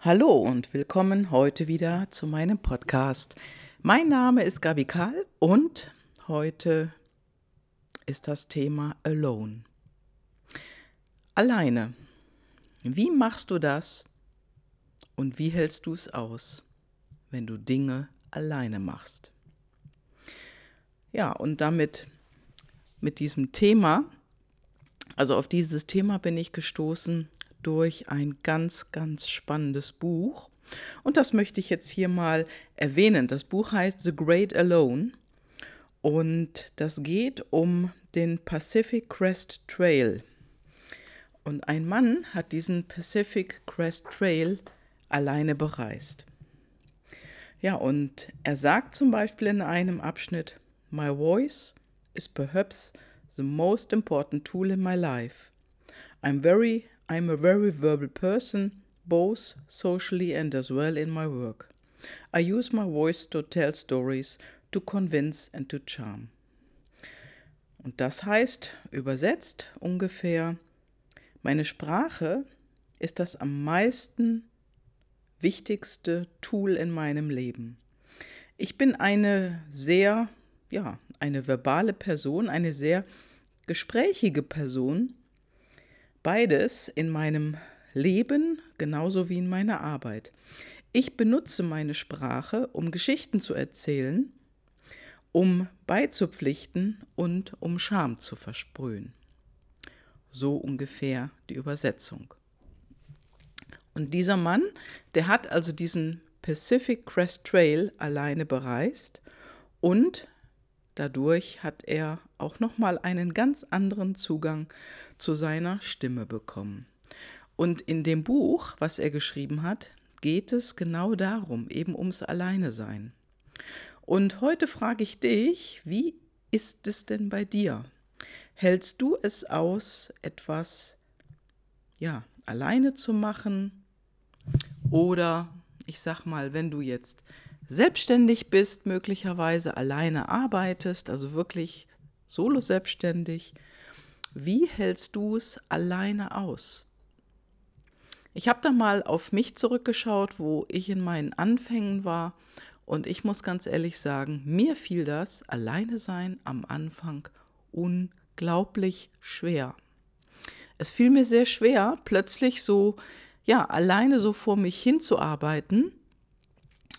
Hallo und willkommen heute wieder zu meinem Podcast. Mein Name ist Gabi Karl und heute ist das Thema Alone. Alleine. Wie machst du das und wie hältst du es aus, wenn du Dinge alleine machst? Ja, und damit mit diesem Thema, also auf dieses Thema bin ich gestoßen durch ein ganz, ganz spannendes Buch. Und das möchte ich jetzt hier mal erwähnen. Das Buch heißt The Great Alone und das geht um den Pacific Crest Trail. Und ein Mann hat diesen Pacific Crest Trail alleine bereist. Ja, und er sagt zum Beispiel in einem Abschnitt, My voice is perhaps the most important tool in my life. I'm very I'm a very verbal person, both socially and as well in my work. I use my voice to tell stories, to convince and to charm. Und das heißt, übersetzt ungefähr, meine Sprache ist das am meisten wichtigste Tool in meinem Leben. Ich bin eine sehr, ja, eine verbale Person, eine sehr gesprächige Person Beides in meinem Leben genauso wie in meiner Arbeit. Ich benutze meine Sprache, um Geschichten zu erzählen, um beizupflichten und um Scham zu versprühen. So ungefähr die Übersetzung. Und dieser Mann, der hat also diesen Pacific Crest Trail alleine bereist und dadurch hat er auch noch mal einen ganz anderen Zugang zu seiner Stimme bekommen. Und in dem Buch, was er geschrieben hat, geht es genau darum, eben ums Alleinesein. Und heute frage ich dich, wie ist es denn bei dir? Hältst du es aus, etwas ja, alleine zu machen? Oder ich sag mal, wenn du jetzt selbstständig bist, möglicherweise alleine arbeitest, also wirklich solo selbstständig, wie hältst du es alleine aus? Ich habe da mal auf mich zurückgeschaut, wo ich in meinen Anfängen war. Und ich muss ganz ehrlich sagen, mir fiel das alleine sein am Anfang unglaublich schwer. Es fiel mir sehr schwer, plötzlich so, ja, alleine so vor mich hinzuarbeiten,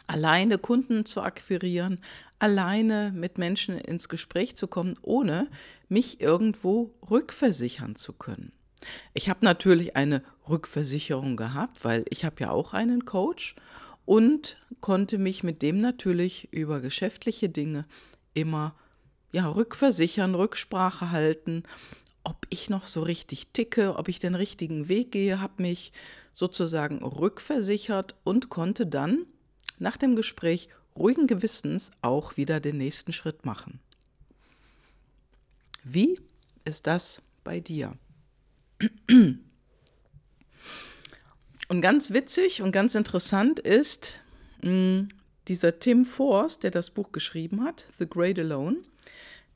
alleine Kunden zu akquirieren, alleine mit Menschen ins Gespräch zu kommen, ohne mich irgendwo rückversichern zu können. Ich habe natürlich eine Rückversicherung gehabt, weil ich habe ja auch einen Coach und konnte mich mit dem natürlich über geschäftliche Dinge immer ja rückversichern, Rücksprache halten, ob ich noch so richtig ticke, ob ich den richtigen Weg gehe, habe mich sozusagen rückversichert und konnte dann nach dem Gespräch ruhigen Gewissens auch wieder den nächsten Schritt machen. Wie ist das bei dir? Und ganz witzig und ganz interessant ist hm, dieser Tim Force, der das Buch geschrieben hat, The Great Alone,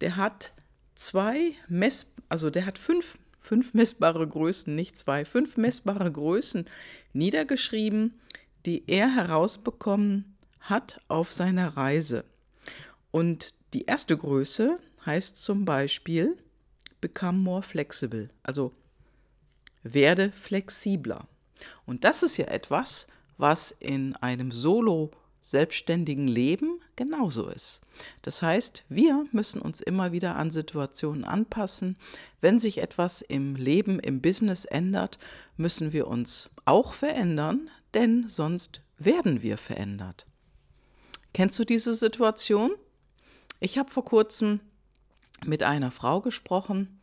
der hat zwei Mess, also der hat fünf, fünf messbare Größen, nicht zwei, fünf messbare Größen niedergeschrieben, die er herausbekommen hat auf seiner Reise. Und die erste Größe heißt zum Beispiel Become more flexible, also werde flexibler. Und das ist ja etwas, was in einem Solo selbstständigen Leben genauso ist. Das heißt, wir müssen uns immer wieder an Situationen anpassen. Wenn sich etwas im Leben, im Business ändert, müssen wir uns auch verändern, denn sonst werden wir verändert. Kennst du diese Situation? Ich habe vor kurzem mit einer Frau gesprochen,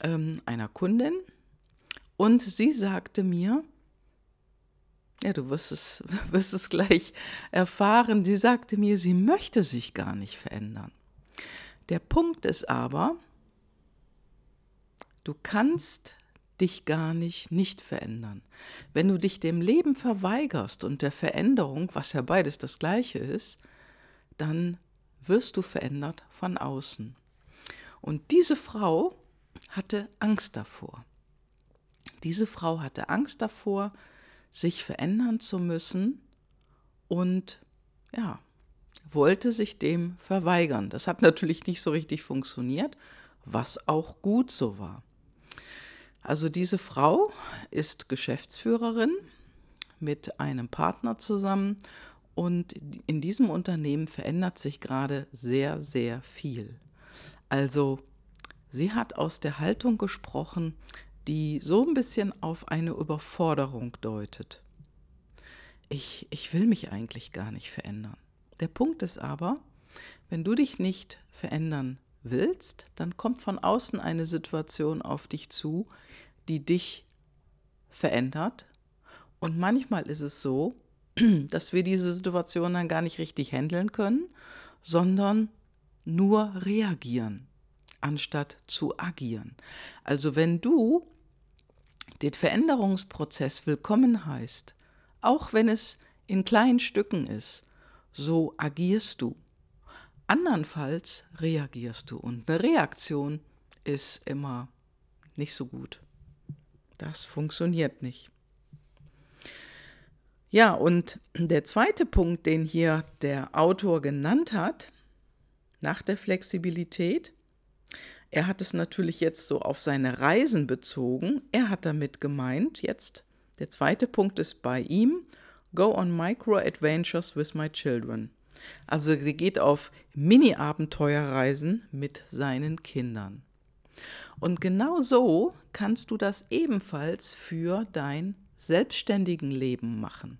ähm, einer Kundin, und sie sagte mir, ja, du wirst es, wirst es gleich erfahren, sie sagte mir, sie möchte sich gar nicht verändern. Der Punkt ist aber, du kannst dich gar nicht nicht verändern. Wenn du dich dem Leben verweigerst und der Veränderung, was ja beides das gleiche ist, dann wirst du verändert von außen. Und diese Frau hatte Angst davor. Diese Frau hatte Angst davor, sich verändern zu müssen und ja, wollte sich dem verweigern. Das hat natürlich nicht so richtig funktioniert, was auch gut so war. Also diese Frau ist Geschäftsführerin mit einem Partner zusammen und in diesem Unternehmen verändert sich gerade sehr, sehr viel. Also sie hat aus der Haltung gesprochen, die so ein bisschen auf eine Überforderung deutet. Ich, ich will mich eigentlich gar nicht verändern. Der Punkt ist aber, wenn du dich nicht verändern willst, dann kommt von außen eine Situation auf dich zu, die dich verändert. Und manchmal ist es so, dass wir diese Situation dann gar nicht richtig handeln können, sondern nur reagieren, anstatt zu agieren. Also wenn du den Veränderungsprozess willkommen heißt, auch wenn es in kleinen Stücken ist, so agierst du. Andernfalls reagierst du und eine Reaktion ist immer nicht so gut. Das funktioniert nicht. Ja, und der zweite Punkt, den hier der Autor genannt hat, nach der Flexibilität, er hat es natürlich jetzt so auf seine Reisen bezogen. Er hat damit gemeint, jetzt der zweite Punkt ist bei ihm, Go on Micro Adventures with my children. Also er geht auf Mini-Abenteuerreisen mit seinen Kindern. Und genau so kannst du das ebenfalls für dein selbstständigen Leben machen.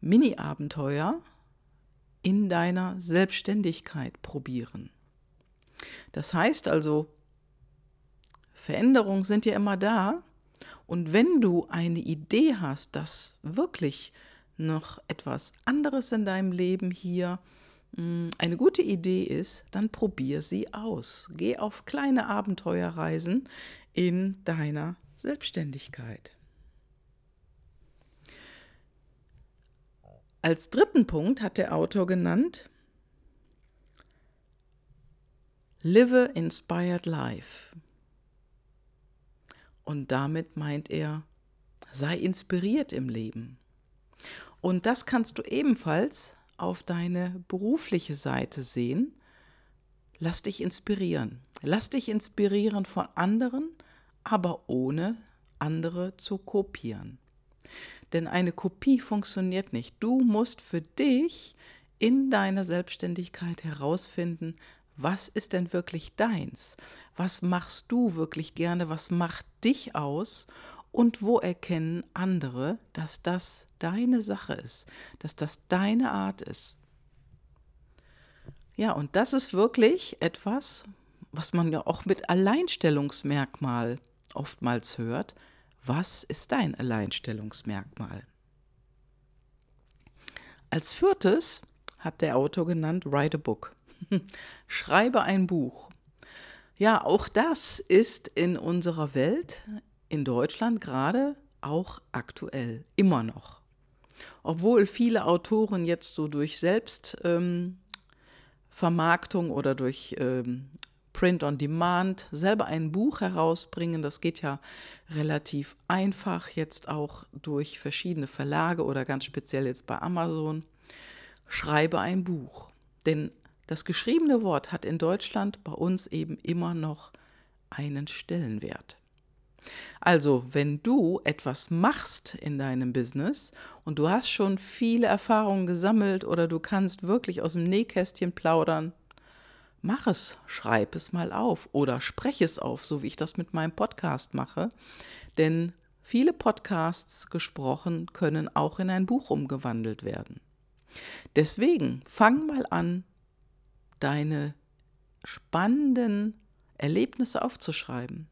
Mini-Abenteuer in deiner Selbstständigkeit probieren. Das heißt also, Veränderungen sind ja immer da. Und wenn du eine Idee hast, dass wirklich noch etwas anderes in deinem Leben hier hm, eine gute Idee ist, dann probier sie aus. Geh auf kleine Abenteuerreisen in deiner Selbstständigkeit. Als dritten Punkt hat der Autor genannt, Live Inspired Life. Und damit meint er, sei inspiriert im Leben. Und das kannst du ebenfalls auf deine berufliche Seite sehen. Lass dich inspirieren. Lass dich inspirieren von anderen, aber ohne andere zu kopieren. Denn eine Kopie funktioniert nicht. Du musst für dich in deiner Selbstständigkeit herausfinden, was ist denn wirklich deins? Was machst du wirklich gerne? Was macht dich aus? Und wo erkennen andere, dass das deine Sache ist, dass das deine Art ist? Ja, und das ist wirklich etwas, was man ja auch mit Alleinstellungsmerkmal oftmals hört. Was ist dein Alleinstellungsmerkmal? Als viertes hat der Autor genannt Write a Book. Schreibe ein Buch. Ja, auch das ist in unserer Welt, in Deutschland gerade auch aktuell, immer noch. Obwohl viele Autoren jetzt so durch Selbstvermarktung ähm, oder durch ähm, Print on Demand selber ein Buch herausbringen, das geht ja relativ einfach jetzt auch durch verschiedene Verlage oder ganz speziell jetzt bei Amazon. Schreibe ein Buch. Denn das geschriebene Wort hat in Deutschland bei uns eben immer noch einen Stellenwert. Also, wenn du etwas machst in deinem Business und du hast schon viele Erfahrungen gesammelt oder du kannst wirklich aus dem Nähkästchen plaudern, mach es, schreib es mal auf oder spreche es auf, so wie ich das mit meinem Podcast mache. Denn viele Podcasts gesprochen können auch in ein Buch umgewandelt werden. Deswegen fang mal an, deine spannenden Erlebnisse aufzuschreiben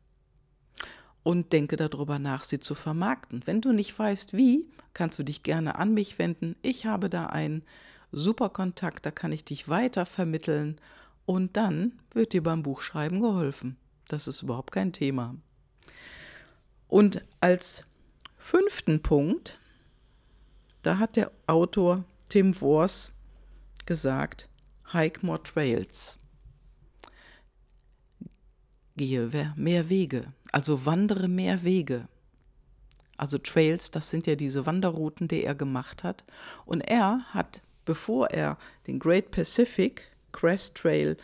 und denke darüber nach, sie zu vermarkten. Wenn du nicht weißt, wie, kannst du dich gerne an mich wenden. Ich habe da einen super Kontakt, da kann ich dich weiter vermitteln und dann wird dir beim Buchschreiben geholfen. Das ist überhaupt kein Thema. Und als fünften Punkt, da hat der Autor Tim Wors gesagt, Hike more trails. Gehe mehr Wege, also wandere mehr Wege. Also Trails, das sind ja diese Wanderrouten, die er gemacht hat. Und er hat, bevor er den Great Pacific Crest Trail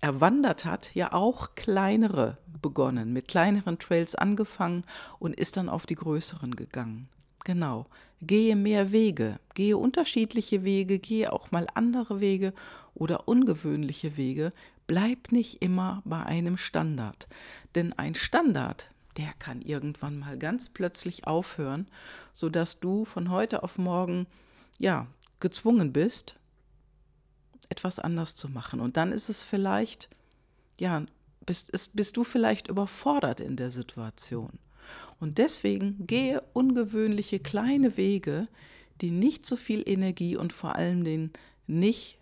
erwandert hat, ja auch kleinere begonnen, mit kleineren Trails angefangen und ist dann auf die größeren gegangen. Genau. Gehe mehr Wege, gehe unterschiedliche Wege, gehe auch mal andere Wege oder ungewöhnliche Wege. Bleib nicht immer bei einem Standard. Denn ein Standard, der kann irgendwann mal ganz plötzlich aufhören, sodass du von heute auf morgen ja gezwungen bist, etwas anders zu machen. Und dann ist es vielleicht, ja, bist, ist, bist du vielleicht überfordert in der Situation. Und deswegen gehe ungewöhnliche kleine Wege, die nicht so viel Energie und vor allem den nicht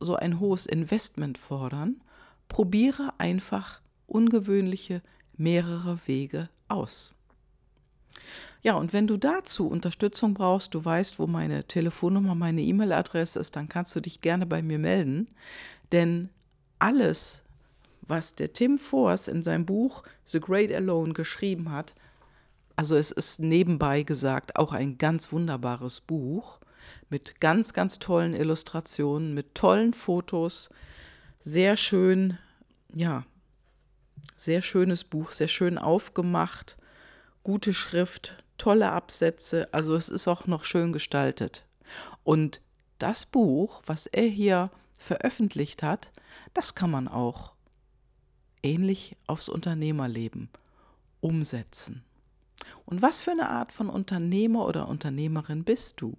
so ein hohes Investment fordern. Probiere einfach ungewöhnliche mehrere Wege aus. Ja, und wenn du dazu Unterstützung brauchst, du weißt, wo meine Telefonnummer, meine E-Mail-Adresse ist, dann kannst du dich gerne bei mir melden. Denn alles, was der Tim Force in seinem Buch The Great Alone geschrieben hat, also es ist nebenbei gesagt auch ein ganz wunderbares Buch mit ganz, ganz tollen Illustrationen, mit tollen Fotos, sehr schön, ja, sehr schönes Buch, sehr schön aufgemacht, gute Schrift, tolle Absätze, also es ist auch noch schön gestaltet. Und das Buch, was er hier veröffentlicht hat, das kann man auch ähnlich aufs Unternehmerleben umsetzen. Und was für eine Art von Unternehmer oder Unternehmerin bist du?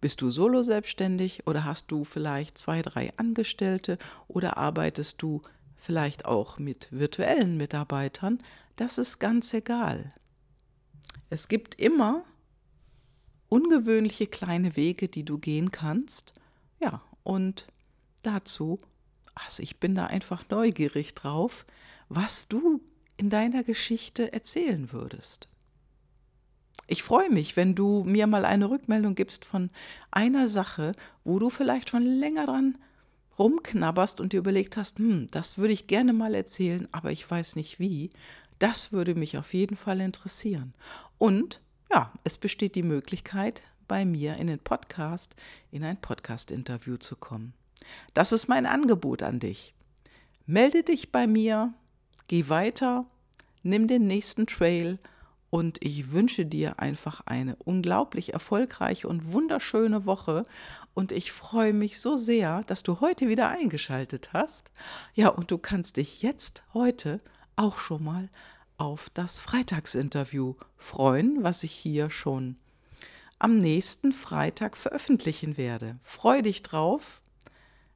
Bist du solo selbstständig oder hast du vielleicht zwei, drei Angestellte oder arbeitest du vielleicht auch mit virtuellen Mitarbeitern? Das ist ganz egal. Es gibt immer ungewöhnliche kleine Wege, die du gehen kannst. Ja, und dazu, also ich bin da einfach neugierig drauf, was du in deiner Geschichte erzählen würdest. Ich freue mich, wenn du mir mal eine Rückmeldung gibst von einer Sache, wo du vielleicht schon länger dran rumknabberst und dir überlegt hast, hm, das würde ich gerne mal erzählen, aber ich weiß nicht wie. Das würde mich auf jeden Fall interessieren. Und ja, es besteht die Möglichkeit, bei mir in den Podcast, in ein Podcast-Interview zu kommen. Das ist mein Angebot an dich. Melde dich bei mir, geh weiter, nimm den nächsten Trail und ich wünsche dir einfach eine unglaublich erfolgreiche und wunderschöne Woche. Und ich freue mich so sehr, dass du heute wieder eingeschaltet hast. Ja, und du kannst dich jetzt heute auch schon mal auf das Freitagsinterview freuen, was ich hier schon am nächsten Freitag veröffentlichen werde. Freu dich drauf.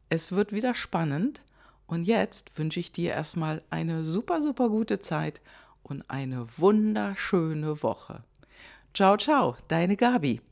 Es wird wieder spannend. Und jetzt wünsche ich dir erstmal eine super, super gute Zeit und eine wunderschöne Woche. Ciao, ciao, deine Gabi.